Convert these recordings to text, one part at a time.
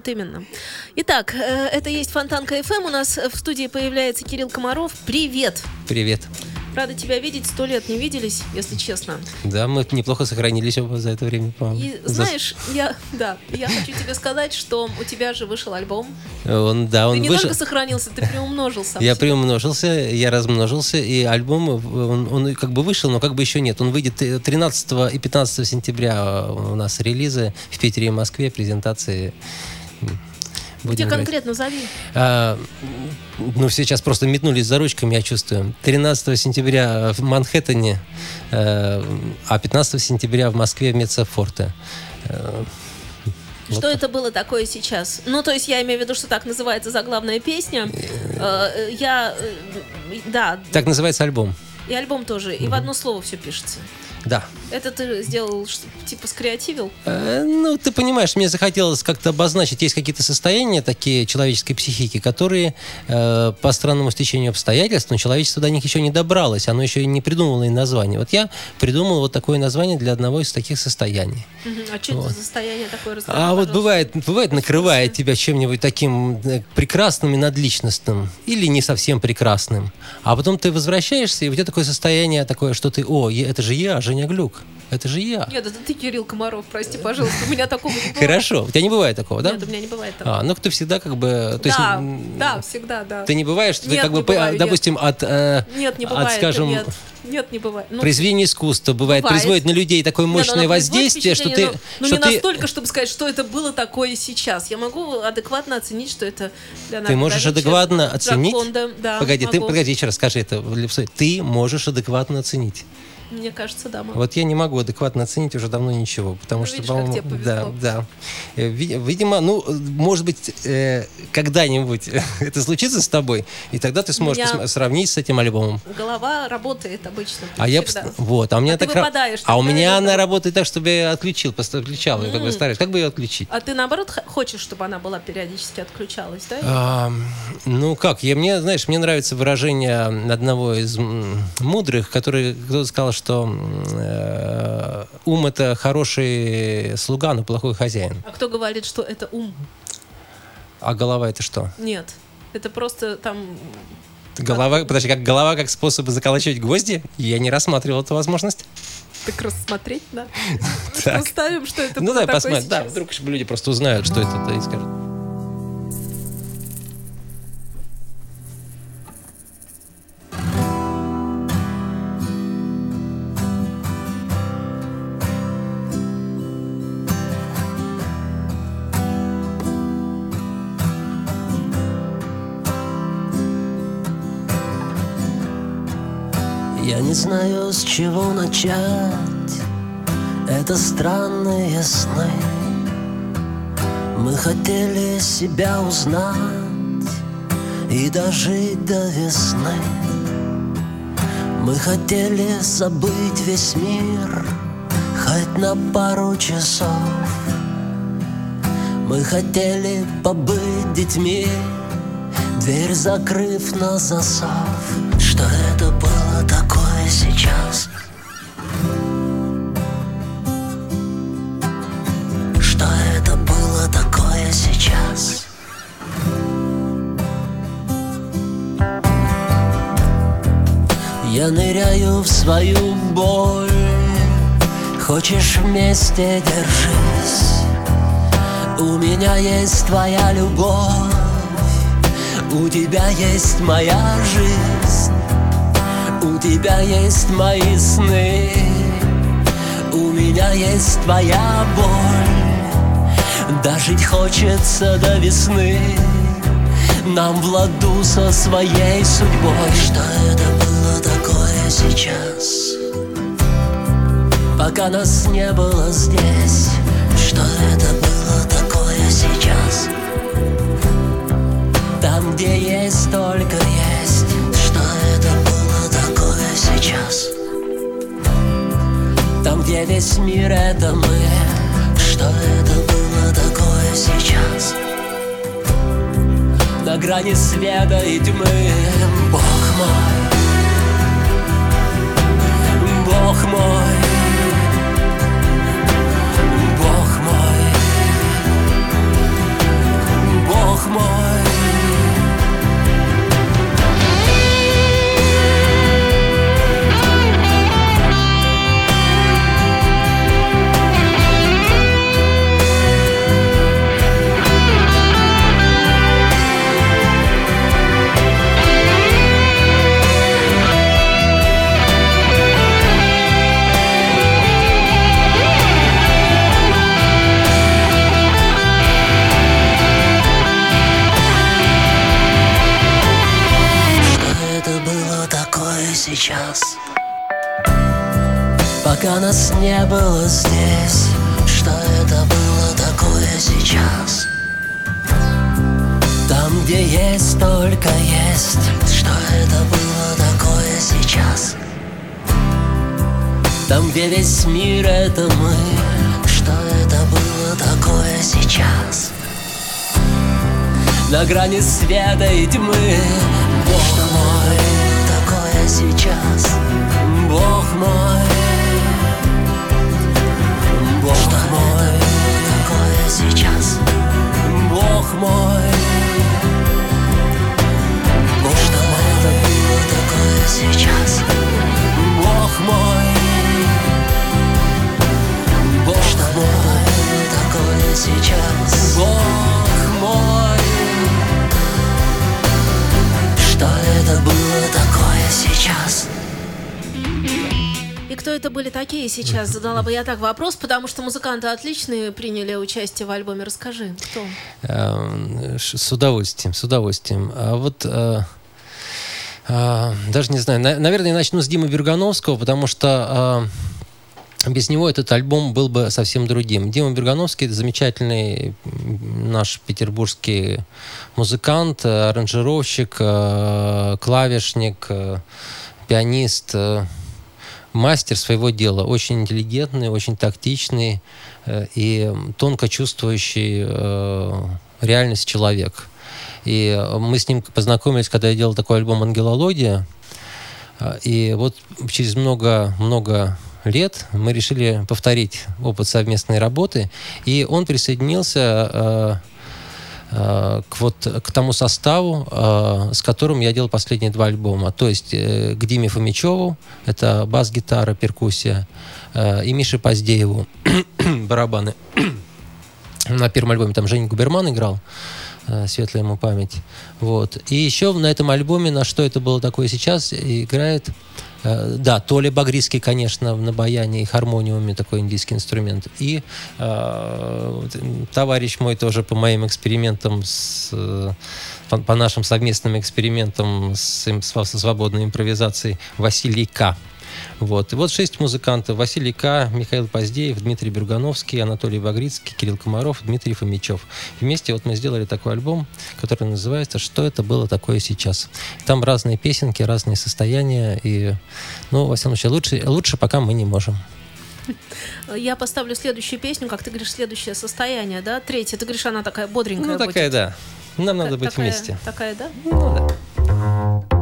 Вот именно. Итак, э, это есть Фонтанка ФМ. У нас в студии появляется Кирилл Комаров. Привет! Привет. Рада тебя видеть. Сто лет не виделись, если честно. Да, мы неплохо сохранились оба за это время, по-моему. И За- знаешь, я, да, я хочу тебе сказать, что у тебя же вышел альбом. Он, да, Ты он не вышел. только сохранился, ты приумножился. Я приумножился, я размножился, и альбом, он, он как бы вышел, но как бы еще нет. Он выйдет 13 и 15 сентября у нас релизы в Питере и Москве, презентации. Где Будем играть. конкретно зови? А, ну, все сейчас просто метнулись за ручками, я чувствую. 13 сентября в Манхэттене, а 15 сентября в Москве в Мецефорте. Э, Что это было такое сейчас? Ну, то есть я имею в виду, что так называется заглавная песня. Э, Я, э, да, Так называется альбом. И альбом тоже. И в одно слово все пишется. Да. Это ты сделал, типа, скреативил? Э, Ну, ты понимаешь, мне захотелось как-то обозначить, есть какие-то состояния такие человеческой психики, которые э, по странному стечению обстоятельств, но человечество до них еще не добралось, оно еще и не придумывало и название. Вот я придумал вот такое название для одного из таких состояний. А что это за состояние такое? Расскажи, А вот бывает, бывает накрывает тебя чем-нибудь таким э, прекрасным и надличностным, или не совсем прекрасным. А потом ты возвращаешься, и у тебя такое состояние такое, что ты, о, это же я, Женя Глюк, это же я. Нет, это ты, Кирилл Комаров, прости, пожалуйста. У меня такого не бывает. Хорошо, у тебя не бывает такого, да? Нет, у меня не бывает такого. А, ну ты всегда как бы... То есть, да, м, да, всегда, да. Ты не бываешь, что ты Нет, как бы, не бываю, нет. допустим, от, э, Нет, не от, бывает. скажем, Нет, нет, не бывает. Ну, произведения искусства бывает, Бывает. производит на людей такое нет, ну, мощное производит воздействие, что ты... но- что Ну, не ты, настолько, чтобы сказать, что это было такое сейчас. Я могу адекватно оценить, что это Леонардо ты можешь адекватно оценить? Джаконда, да, погоди, ты, могу. погоди, еще раз скажи это. Ты можешь адекватно оценить. Мне кажется, да, могу. Вот я не могу адекватно оценить уже давно ничего, потому Ну, что, по-моему, да, да. Э, ви- Видимо, ну, может быть, э, когда-нибудь это случится с тобой, и тогда ты сможешь меня- сравнить с этим альбомом. Голова работает обычно. А я вот, а у меня А так а у меня она работает так, чтобы я отключил, просто отключал, ее, как бы стараюсь. Как бы ее отключить? А ты наоборот хочешь, чтобы она была периодически отключалась, да? Ну как, я, мне, знаешь, мне нравится выражение одного из мудрых, который кто сказал, что э, ум это хороший слуга, но плохой хозяин. А кто говорит, что это ум? А голова это что? Нет. Это просто там... Голова, подожди, как голова как способ заколачивать гвозди? Я не рассматривал эту возможность. Так рассмотреть, да? Так. Представим, что это ну давай посмотрим. Да, вдруг люди просто узнают, что это, и скажут. Не знаю, с чего начать. Это странные сны. Мы хотели себя узнать И дожить до весны. Мы хотели забыть весь мир Хоть на пару часов. Мы хотели побыть детьми Дверь закрыв на засов Что это было такое сейчас? Что это было такое сейчас? Я ныряю в свою боль Хочешь вместе держись У меня есть твоя любовь У тебя есть моя жизнь тебя есть мои сны, у меня есть твоя боль. Дожить хочется до весны, нам в ладу со своей судьбой. Что это было такое сейчас? Пока нас не было здесь, что это было такое сейчас? Там, где есть только я сейчас. Там, где весь мир это мы. Что это было такое сейчас? На грани света и тьмы. Бог мой. Бог мой. Грани света и тьмы. Бог мой, такое сейчас. Бог мой. Бог мой, такое сейчас. Бог мой были такие сейчас? Задала бы я так вопрос, потому что музыканты отличные приняли участие в альбоме. Расскажи, кто? Эм, С удовольствием, с удовольствием. А вот э, э, даже не знаю, на- наверное, я начну с Димы Бергановского, потому что э, без него этот альбом был бы совсем другим. Дима Бергановский это замечательный наш петербургский музыкант, аранжировщик, клавишник, пианист, мастер своего дела, очень интеллигентный, очень тактичный э, и тонко чувствующий э, реальность человек. И э, мы с ним познакомились, когда я делал такой альбом «Ангелология». А, И вот через много-много лет мы решили повторить опыт совместной работы, и он присоединился э, э, к вот к тому составу, э, с которым я делал последние два альбома. То есть э, к Диме Фомичеву, это бас-гитара, перкуссия, э, и Мише Поздееву, барабаны. На первом альбоме там Женя Губерман играл, э, светлая ему память. Вот. И еще на этом альбоме, на что это было такое сейчас, играет, э, да, Толя Багрийский, конечно, на баяне и хармониуме такой индийский инструмент. И э, товарищ мой тоже по моим экспериментам, с, э, по, нашим совместным экспериментам с, с свободной импровизацией Василий К. Вот. И вот шесть музыкантов. Василий К., Михаил Поздеев, Дмитрий Бергановский, Анатолий Багрицкий, Кирилл Комаров, Дмитрий Фомичев. Вместе вот мы сделали такой альбом, который называется «Что это было такое сейчас?». Там разные песенки, разные состояния. И, ну, во всяком случае, лучше, лучше пока мы не можем. Я поставлю следующую песню, как ты говоришь, следующее состояние, да? Третья. Ты говоришь, она такая бодренькая Ну, такая, будет. да. Нам надо Та- быть такая- вместе. Такая, да? Ну, да.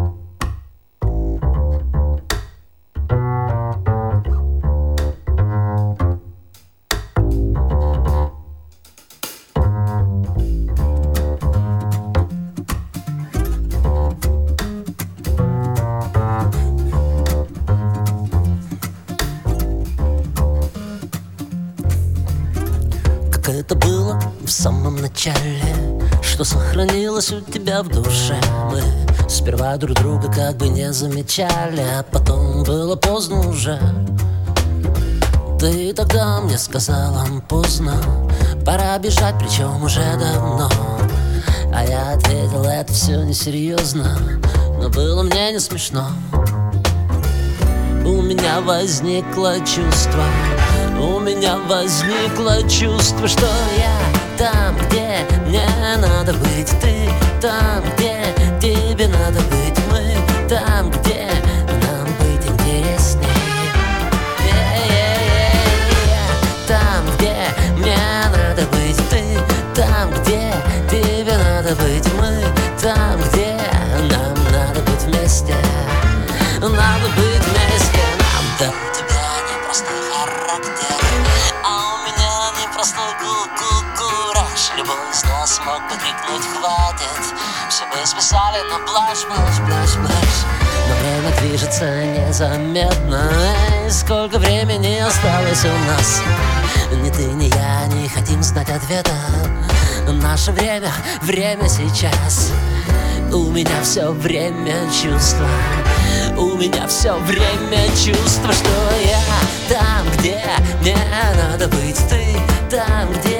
Начале Что сохранилось у тебя в душе. Мы сперва друг друга как бы не замечали А потом было поздно уже. Ты тогда мне сказала поздно Пора бежать, причем уже давно. А я ответил, это все несерьезно Но было мне не смешно. У меня возникло чувство У меня возникло чувство, что я там, где мне надо быть ты, там, где тебе надо быть мы, там, где нам быть интереснее. Там, где мне надо быть ты, там, где тебе надо быть мы, там, где нам надо быть вместе, надо быть вместе, нам да. У тебя не просто характер, а у меня не просто гулку yeah. из нас мог крикнуть «Хватит!» Все мы списали на блажь, блажь, блажь, блажь Но время движется незаметно Эй, Сколько времени осталось у нас Ни ты, ни я не хотим знать ответа Наше время, время сейчас У меня все время чувства у меня все время чувство, что я там, где мне надо быть Ты там, где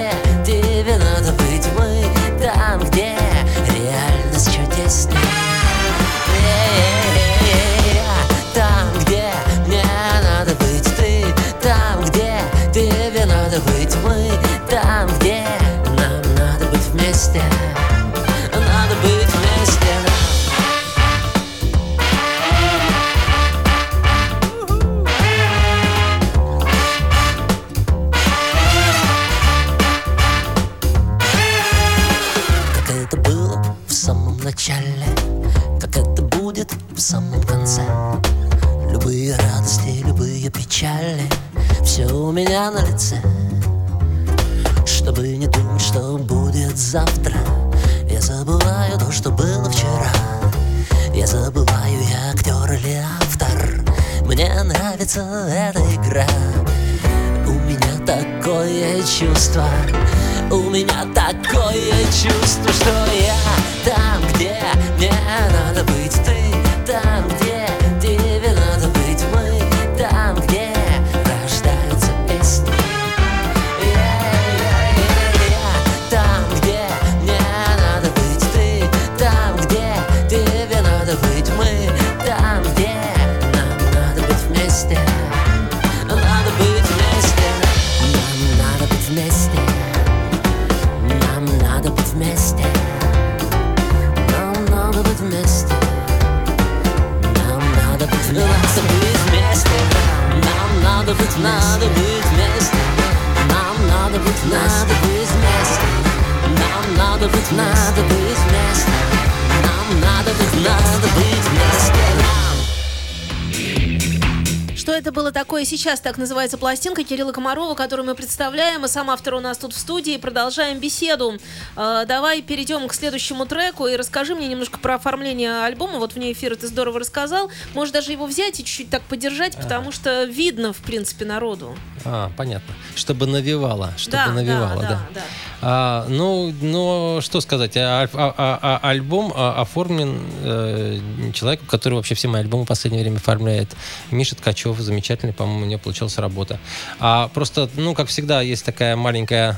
сейчас? Так называется пластинка Кирилла Комарова, которую мы представляем. И сам автор у нас тут в студии. Продолжаем беседу. Э, давай перейдем к следующему треку и расскажи мне немножко про оформление альбома. Вот вне эфира ты здорово рассказал. Можешь даже его взять и чуть-чуть так подержать, потому что видно, в принципе, народу. А, понятно. Чтобы навевало, чтобы да, навевало, да, да. да, да. А, ну, ну, что сказать, а- а- а- а- альбом а, оформлен э, человеком, который вообще все мои альбомы в последнее время оформляет. Миша Ткачев, замечательный, по-моему, него получилась работа. А просто, ну, как всегда, есть такая маленькая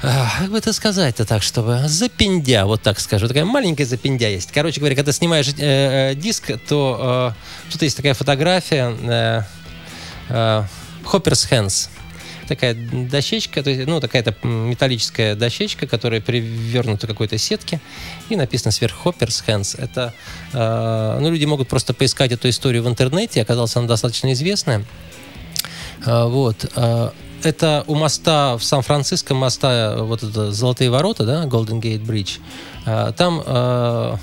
как бы это сказать-то так, чтобы запиндя, вот так скажу, такая маленькая запиндя есть. Короче говоря, когда снимаешь э, э, диск, то э, тут есть такая фотография э, э, Hopper's Hands. Такая дощечка, то есть, ну, такая-то металлическая дощечка, которая привернута к какой-то сетке, и написано сверху Hopper's Hands. Это, э, ну, люди могут просто поискать эту историю в интернете, оказалось, она достаточно известная. А, Вот. а, Это у моста в Сан-Франциско, моста, вот это Золотые ворота, да, Golden Gate Bridge. А, Там а,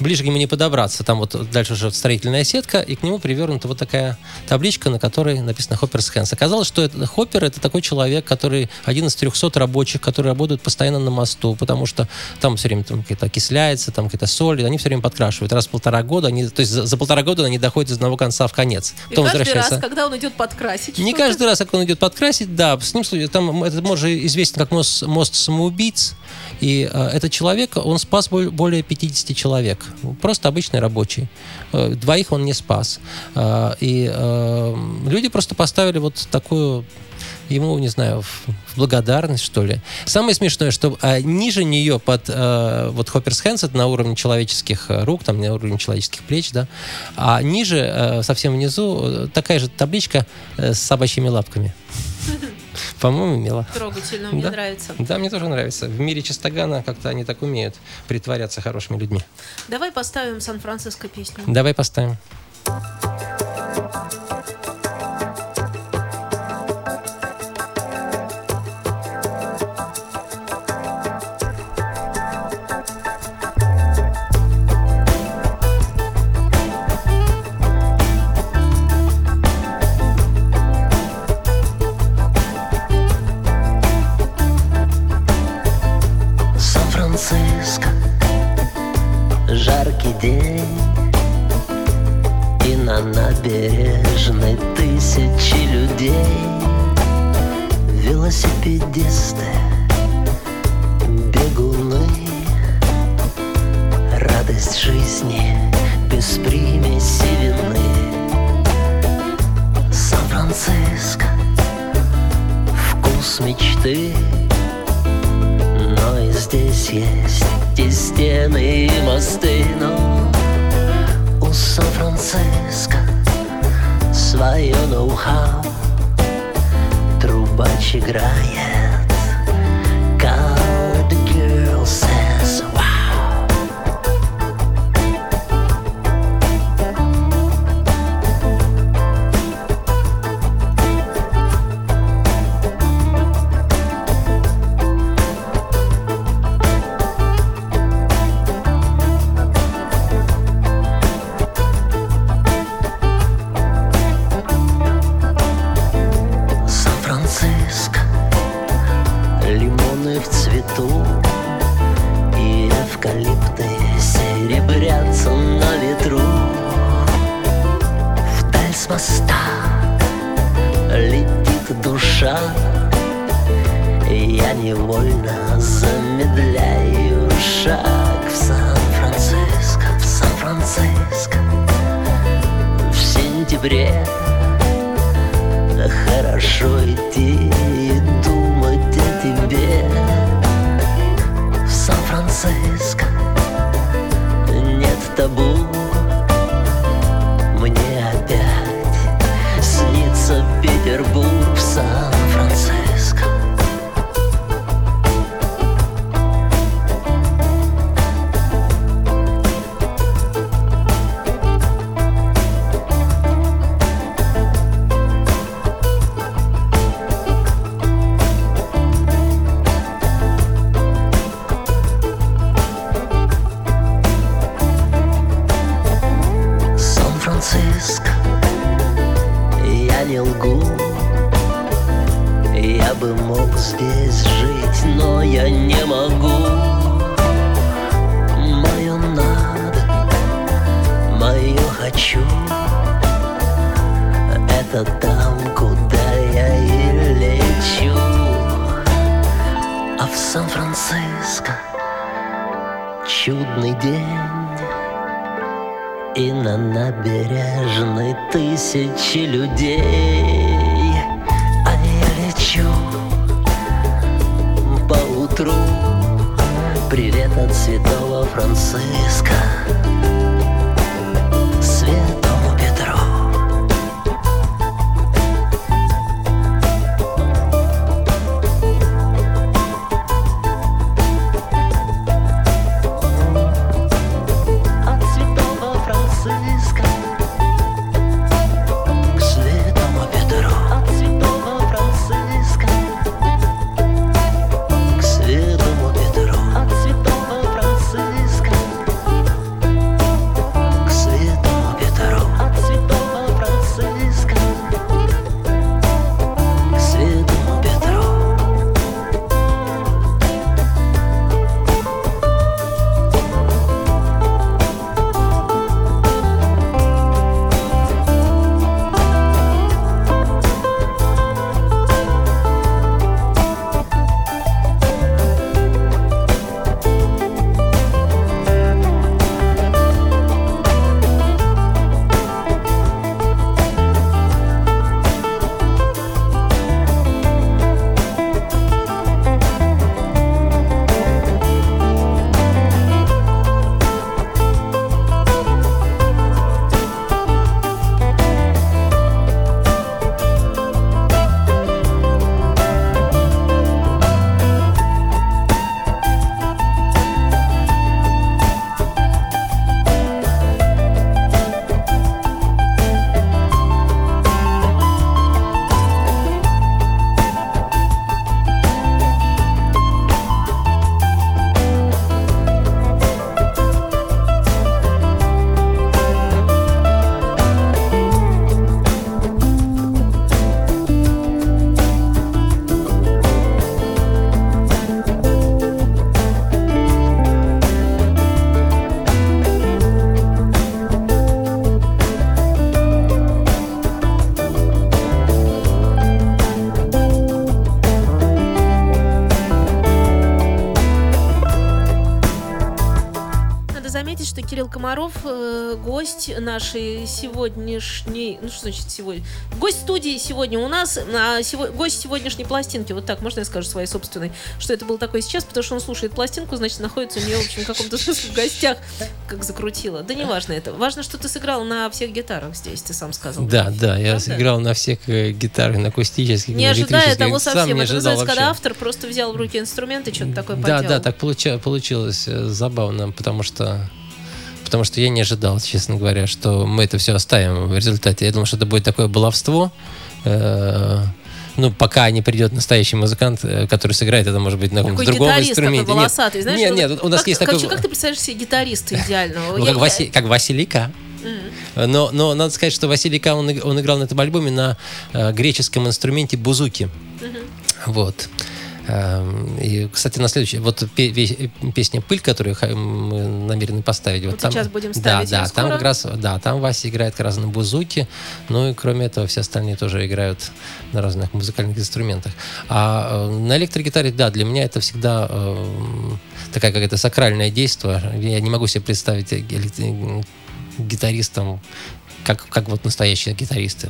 ближе к нему не подобраться. Там вот дальше уже строительная сетка, и к нему привернута вот такая табличка, на которой написано Hopper's Hands. Оказалось, что это, Хоппер — это такой человек, который один из 300 рабочих, которые работают постоянно на мосту, потому что там все время там какие-то окисляется, там какие-то соли, они все время подкрашивают. Раз в полтора года, они, то есть за, за полтора года они доходят из одного конца в конец. И Потом каждый раз, когда он идет подкрасить Не каждый раз, как он идет подкрасить, да, с ним там это может известен как мост, мост самоубийц, и э, этот человек, он спас более 50 человек, просто обычный рабочий. Э, двоих он не спас. Э, и э, люди просто поставили вот такую ему, не знаю, в благодарность, что ли. Самое смешное, что а, ниже нее под э, вот Hands, это на уровне человеческих э, рук, там на уровне человеческих плеч, да, а ниже, э, совсем внизу, такая же табличка с собачьими лапками. По-моему, мило. Трогательно, мне Да. нравится. Да, мне тоже нравится. В мире Чистогана как-то они так умеют притворяться хорошими людьми. Давай поставим Сан-Франциско песню. Давай поставим. Людей Комаров э, гость нашей сегодняшней, ну что значит сегодня, гость студии сегодня у нас, а, сего- гость сегодняшней пластинки, вот так, можно я скажу своей собственной, что это было такое сейчас, потому что он слушает пластинку, значит, находится у нее, в общем, в каком-то смысле в гостях, как закрутило. Да не важно это. Важно, что ты сыграл на всех гитарах здесь, ты сам сказал. Да, да, я Правда? сыграл на всех э, гитарах, на акустических, Не ожидая того совсем. Это называется, когда автор просто взял в руки инструменты, что-то такое Да, поделал. да, так получа- получилось э, забавно, потому что потому что я не ожидал, честно говоря, что мы это все оставим в результате. Я думал, что это будет такое баловство. э, ну, пока не придет настоящий музыкант, э, который сыграет, это может быть на каком-то Такой другом гитарист такой инструменте. Нет, волосатый, знаешь? нет, нет, у нас как, есть как, такой... Как ты представляешь себе гитариста идеального? Ну, Я- как, Васи- как Василика. Но, но надо сказать, что Василика, он, он играл на этом альбоме на э, греческом инструменте бузуки. Вот. Эм, И, кстати, на следующий, вот песня «Пыль», которую мы намерены поставить. Вот сейчас будем ставить Да, да, там скоро. как раз, да, там Вася играет как раз на бузуке, ну и кроме этого все остальные тоже играют на разных музыкальных инструментах. А э, на электрогитаре, да, для меня это всегда э, такая какая-то сакральное действие. Я не могу себе представить э, элек- гитаристом, как, как вот настоящие гитаристы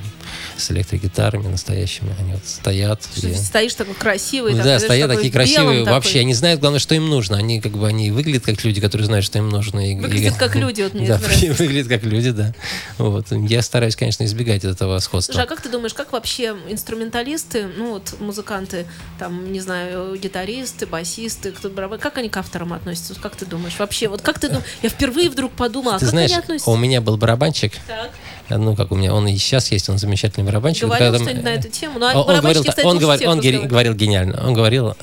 с электрогитарами настоящими. Они вот стоят. Что и- стоишь такой красивый. ну такой, да, стоят такой такие красивые. такой. Вообще, они знают, главное, что им нужно. Они как бы они выглядят как люди, которые знают, что им нужно. И- Выглядят и- как люди, вот мне Да, выглядят как люди, да. Вот. Я стараюсь, конечно, избегать этого сходства. Слушай, а как ты думаешь, как вообще инструменталисты, ну вот музыканты, там, не знаю, гитаристы, басисты, кто барабан, как они к авторам относятся? Как ты думаешь? Вообще, вот как ты думаешь? Я впервые вдруг подумала, а Ты как знаешь, они относятся? у меня был барабанщик, Так. Ну как у меня, он и сейчас есть, он замечательный барабанщик. Говорил Когда что-нибудь на эту тему? Ну, а он, говорил, кстати, он, говорил, он говорил гениально. Он говорил,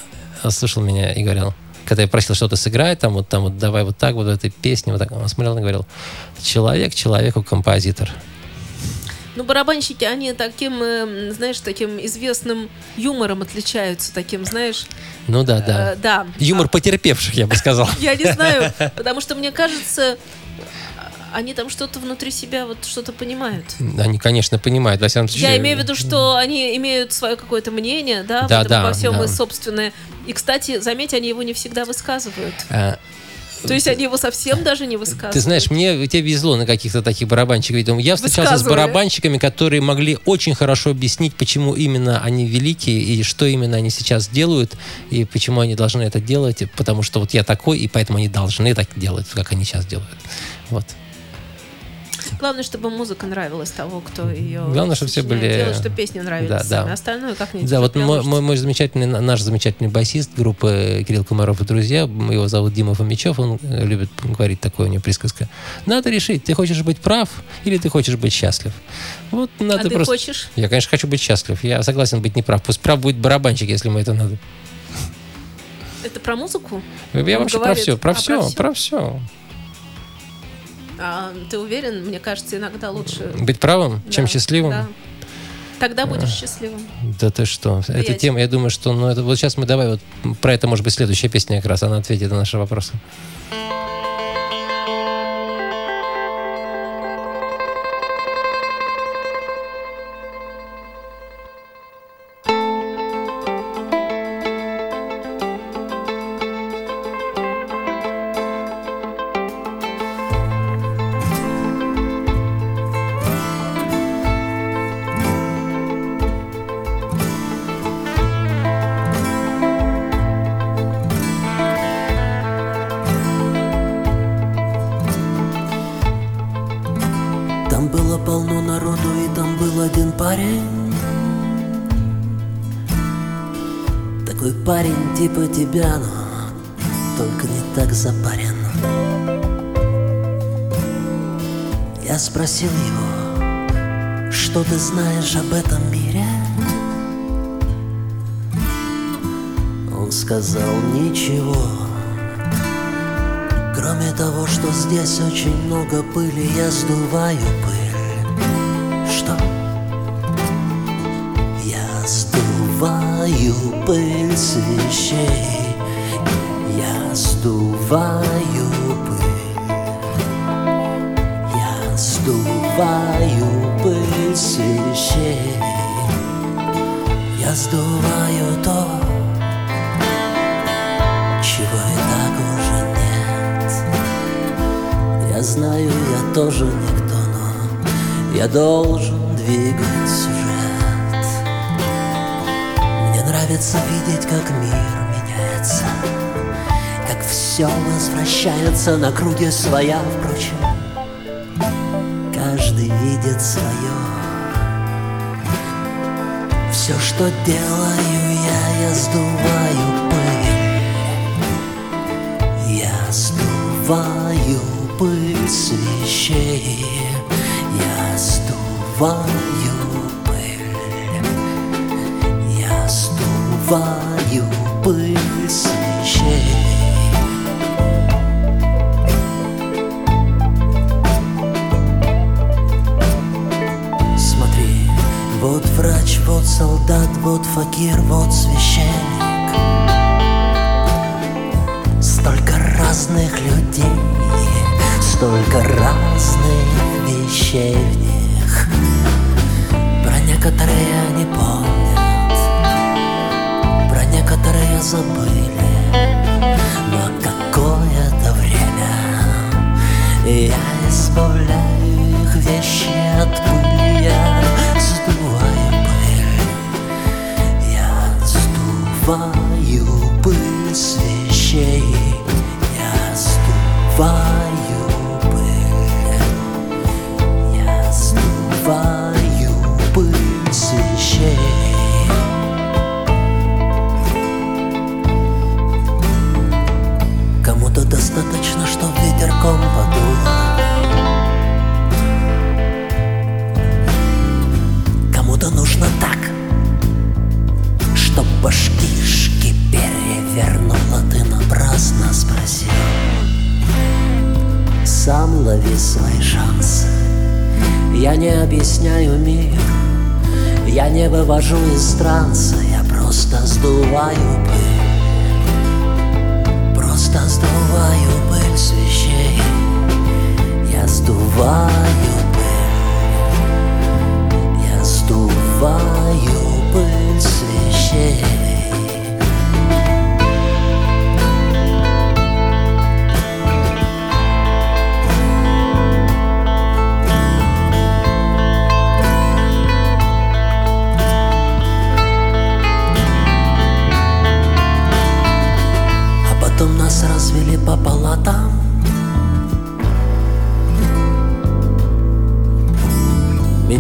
э, слушал меня и говорил, когда я просил что-то сыграть, там вот, там вот, давай вот так вот в этой песне, вот так, он смотрел и говорил, человек человеку композитор. Ну, барабанщики, они таким, э, знаешь, таким известным юмором отличаются, таким, знаешь, Ну да, да. э, да. Юмор потерпевших, я бы сказал. Я не знаю, потому что мне кажется, они там что-то внутри себя вот что-то понимают. Они, конечно, понимают. Во всяком случае, Я имею в виду, что они имеют свое какое-то мнение, да, Да, да, во всем да. и собственное. И, кстати, заметь, они его не всегда высказывают. а, То есть они его совсем даже не высказывают. Ты знаешь, мне тебе везло на каких-то таких барабанщиков. Видимо, Я встречался с барабанщиками, которые могли очень хорошо объяснить, почему именно они великие и что именно они сейчас делают, и почему они должны это делать, потому что вот я такой, и поэтому они должны так делать, как они сейчас делают. Вот. Главное, чтобы музыка нравилась того, кто ее Главное, чтобы все были- Делать, чтобы песни нравились Да, да. Остальное как-нибудь Да, вот мой, мой, мой замечательный, наш замечательный басист группы Кирилл Комаров и друзья, его зовут Дима Фомичев, он э, любит говорить такое у него присказка. Надо решить, ты хочешь быть прав или ты хочешь быть счастлив. Вот надо А ты просто... хочешь? Я, конечно, хочу быть счастлив. Я согласен быть неправ. Пусть прав будет барабанщик, если ему это надо. Это про музыку? Я Он вообще говорит, про все, про а, все, про всё? про все. А, ты уверен? Мне кажется, иногда лучше... Быть правым, чем Да, счастливым. да. Тогда будешь счастливым. Да ты что? я Эта тема, я думаю, что ну, это вот сейчас мы давай вот про это, может быть, следующая песня как раз, она ответит на наши вопросы. Тебя, но только не так запарен Я спросил его, что ты знаешь об этом мире? Он сказал ничего Кроме того, что здесь очень много пыли, я сдуваю пыль. Что? Я сдуваю пыль с вещей. Я сдуваю пыль. Я сдуваю пыль с вещей. Я сдуваю то, чего и так уже нет. знаю, я тоже никто, но я должен двигать. Нравится видеть, как мир меняется, как все возвращается на круге своя, впрочем, каждый видит свое. Все, что делаю я, я сдуваю пыль. Я сдуваю пыль с вещей. Я сдуваю с вещей. Смотри, вот врач, вот солдат, вот факир, вот священник. Столько разных людей, столько разных вещей в них. Про некоторые они помнят, некоторые забыли. Но какое-то время? Я избавляю их вещи от пыли. Я сдуваю пыль Я сдуваю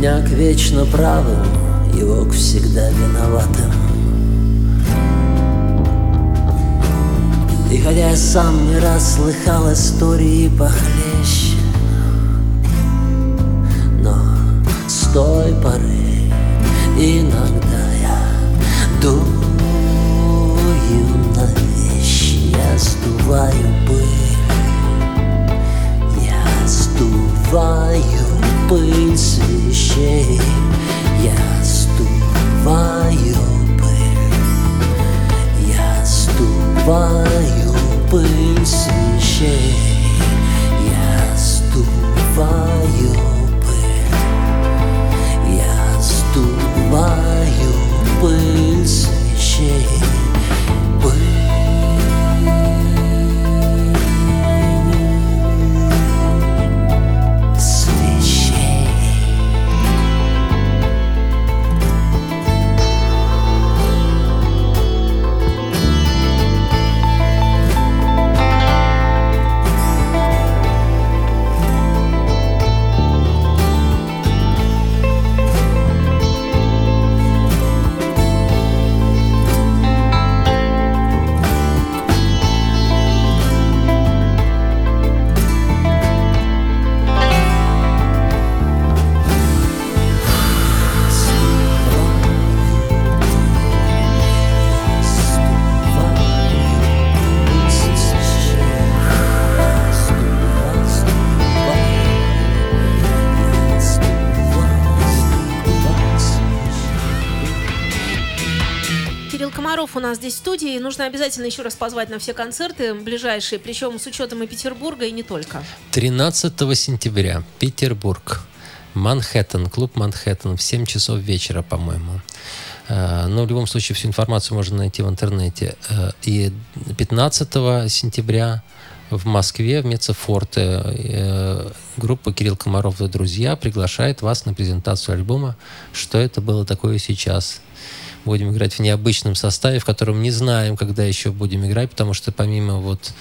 Меня к вечно правым, его к всегда виноватым. И хотя я сам не раз слыхал истории похлеще Но с той поры иногда я думаю на вещи Я сдуваю пыль. Я сдуваю пыль с вещей Я сдуваю пыль Я сдуваю пыль с вещей Я сдуваю пыль Я сдуваю пыль с нас здесь в студии. Нужно обязательно еще раз позвать на все концерты ближайшие, причем с учетом и Петербурга, и не только. 13 сентября, Петербург. Манхэттен, клуб Манхэттен в 7 часов вечера, по-моему. Э, Но в любом случае всю информацию можно найти в интернете. Э, И 15 сентября в Москве, в Мецефорте. Э, группа Кирилл Комаров и друзья приглашает вас на презентацию альбома «Что это было такое сейчас». Будем играть в необычном составе, в котором не знаем, когда еще будем играть, потому что помимо вот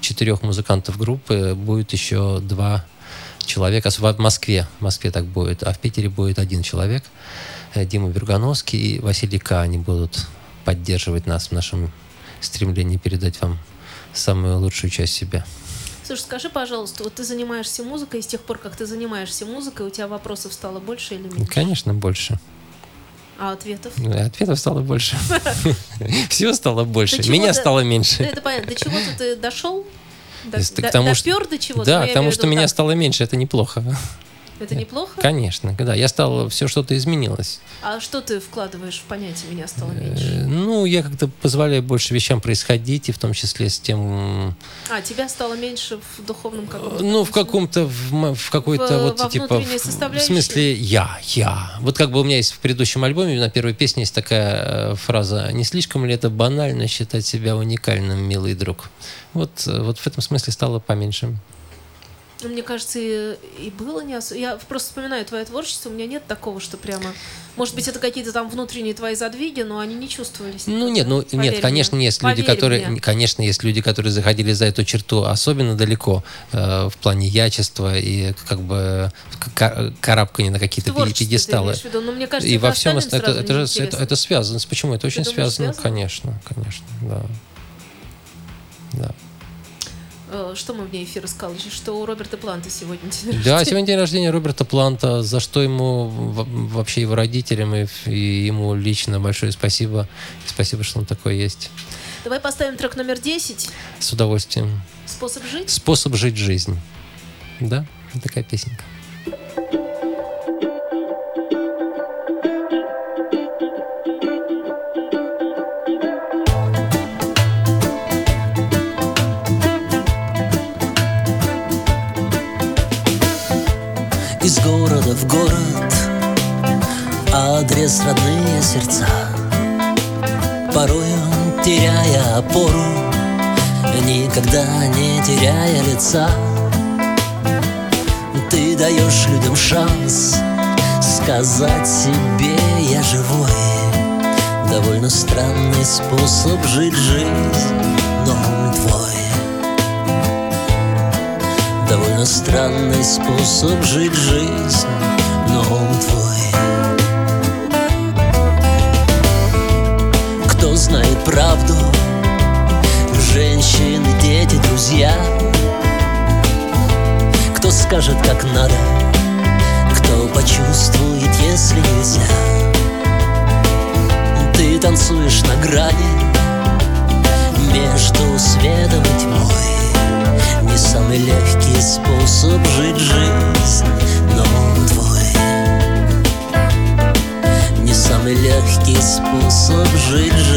четырех музыкантов группы будет еще два человека. В Москве, в Москве так будет, а в Питере будет один человек. Э, Дима Бергановский и Василий К. Они будут поддерживать нас в нашем стремлении передать вам самую лучшую часть себя. Слушай, скажи, пожалуйста, вот ты занимаешься музыкой, и с тех пор, как ты занимаешься музыкой, у тебя вопросов стало больше или меньше? Конечно, больше. А ответов? Ну, Ответов стало больше. Всего стало больше. Чего Меня стало меньше. это понятно. До чего-то ты дошел? До, к тому, что- допер до чего-то? Да, Ну, я к тому, имею в что меня стало меньше, это неплохо. Это неплохо? Конечно, да. Я стал, все что-то изменилось. А что ты вкладываешь в понятие «меня стало Э, меньше»? Ну, я как-то позволяю больше вещам происходить, и в том числе с тем, А, тебя стало меньше в духовном каком-то ну, в каком-то, в, в какой-то В- вот, во типа, в, в смысле, я, я. Вот как бы у меня есть в предыдущем альбоме, на первой песне есть такая э, фраза, не слишком ли это банально считать себя уникальным, милый друг? Вот, э, вот в этом смысле стало поменьше. Ну, Мне кажется, и, и было не ос- Я просто вспоминаю твое творчество, у меня нет такого, что прямо... Может быть, это какие-то там внутренние твои задвиги, но они не чувствовались. Ну нет, ну Поверь нет, конечно, мне. есть люди, Поверь которые, мне. конечно, есть люди, которые заходили за эту черту особенно далеко э, в плане ячества и как бы ка- карабкания на какие-то ты пьедесталы. мне кажется, И это во всем это, это, же- неинтересно. это, это связано. Почему? Это очень думаешь, связано? связано? Конечно, конечно, да. Да. Э, Что мы вне эфира сказали? Что у Роберта Планта сегодня день Да, рождения. сегодня день рождения Роберта Планта, за что ему вообще его родителям и, и ему лично большое спасибо. Спасибо, что он такой есть. Давай поставим трек номер 10 С удовольствием. «Способ жить». Способ жить жизнь. Да, такая песенка. Адрес родные сердца. Порою теряя опору Никогда не теряя лица. Ты даешь людям шанс Сказать себе я живой Довольно странный способ жить жизнь он твой. Довольно странный способ жить жизнь, он твой. Правду, женщины, дети, друзья. Кто скажет, как надо, кто почувствует, если нельзя? Ты танцуешь на грани между светом и тьмой. Не самый легкий способ жить жизнь, но он твой. Не самый легкий способ жить жизнь,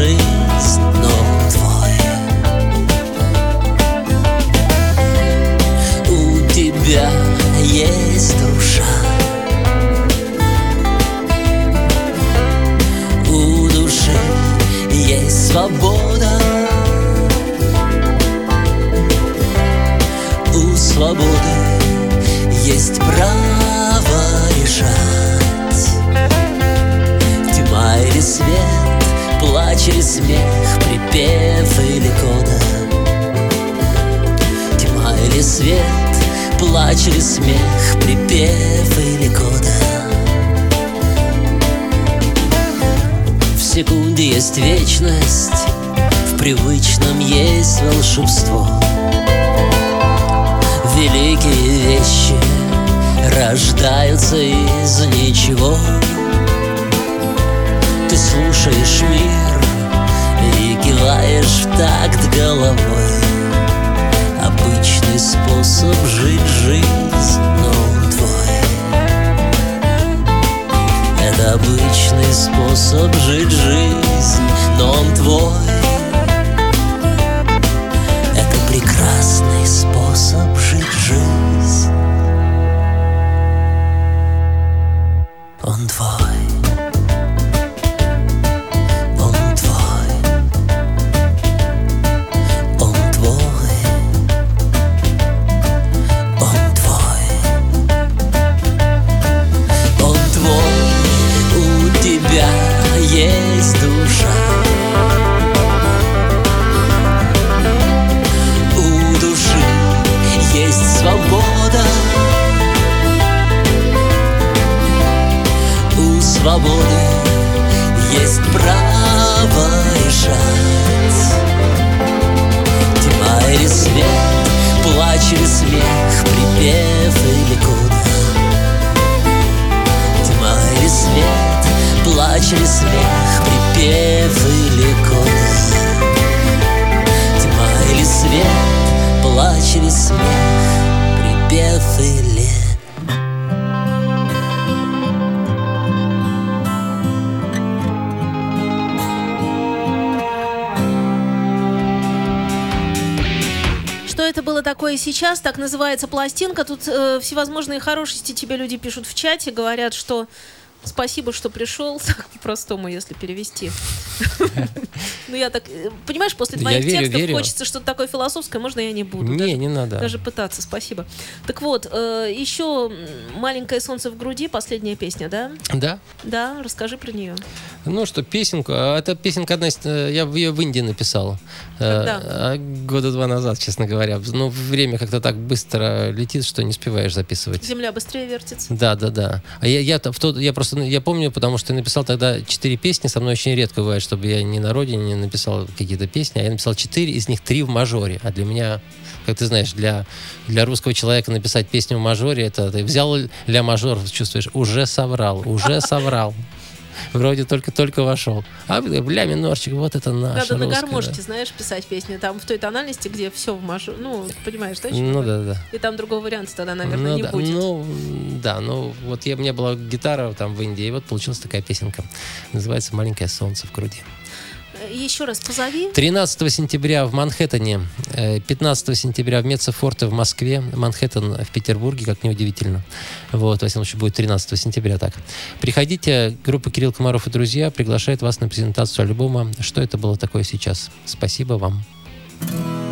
обычный способ жить жизнь, но он твой. Это прекрасный способ это было такое сейчас? Так называется пластинка. Тут э, всевозможные хорошести тебе люди пишут в чате, говорят, что спасибо, что пришел. Так по-простому, если перевести. Ну, я так... э, Понимаешь, после твоих текстов хочется что-то такое философское, можно я не буду. Не, не надо. Даже пытаться, спасибо. Так вот, э, еще «Маленькое солнце в груди», последняя песня, да? Да. Да, расскажи про нее. Ну что, песенку. а Эта песенка одна из... э, Я ее в Индии написал. Когда? а, Года два назад, честно говоря. Ну, время как-то так быстро летит, что не успеваешь записывать. Земля быстрее вертится. Да, да, да. А я, я, я просто я помню, потому что я написал тогда четыре песни. Со мной очень редко бывает, чтобы я не на родине не написал какие-то песни. А я написал четыре, из них три в мажоре. А для меня, как ты знаешь, для, для русского человека написать песню в мажоре, это ты взял ля мажор, чувствуешь, уже соврал, уже соврал. Вроде только-только вошел. А бля, минорчик, вот это наш. Надо на гармошке, знаешь, писать песни. Там в той тональности, где все в мажор. Ну, понимаешь, да? Ну да, да. И там другого варианта тогда, наверное, ну, не да, будет. Ну, да, ну вот я, у меня была гитара там в Индии, и вот получилась такая песенка. Называется «Маленькое солнце в груди». Э, Еще раз позови. 13 сентября в Манхэттене, э, 15 сентября в Мецефорте в Москве, Манхэттен в Петербурге, как неудивительно. Вот, во всяком случае, будет 13 сентября так. Приходите, группа Кирилл Комаров и друзья приглашает вас на презентацию альбома «Что это было такое сейчас?». Спасибо вам. без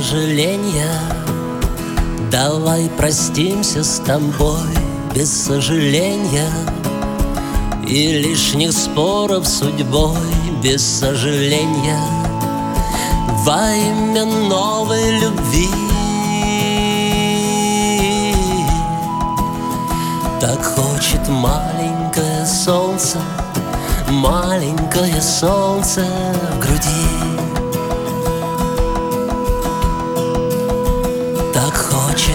сожаления. Давай простимся с тобой без сожаления И лишних споров судьбой без сожаления. Во имя новой любви. Так хочет маленькое солнце Маленькое солнце в груди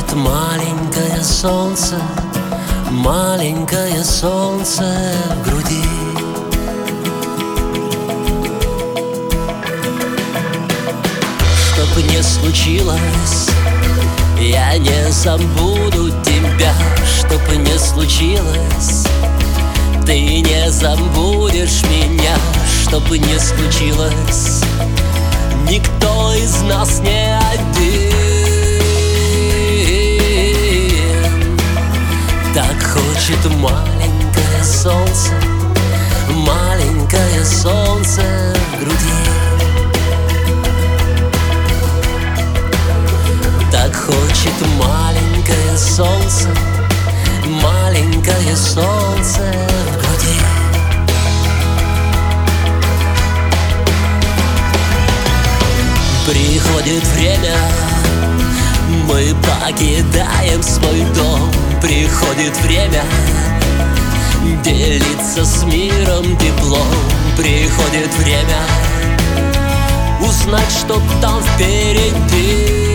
хочет маленькое солнце, маленькое солнце в груди. Чтоб не случилось, я не забуду тебя, чтоб не случилось. Ты не забудешь меня, чтоб не случилось. Никто из нас не один хочет маленькое солнце Маленькое солнце в груди. Так хочет маленькое солнце Маленькое солнце в груди. Приходит время, мы покидаем свой дом Приходит время делиться с миром теплом. Приходит время узнать, что там впереди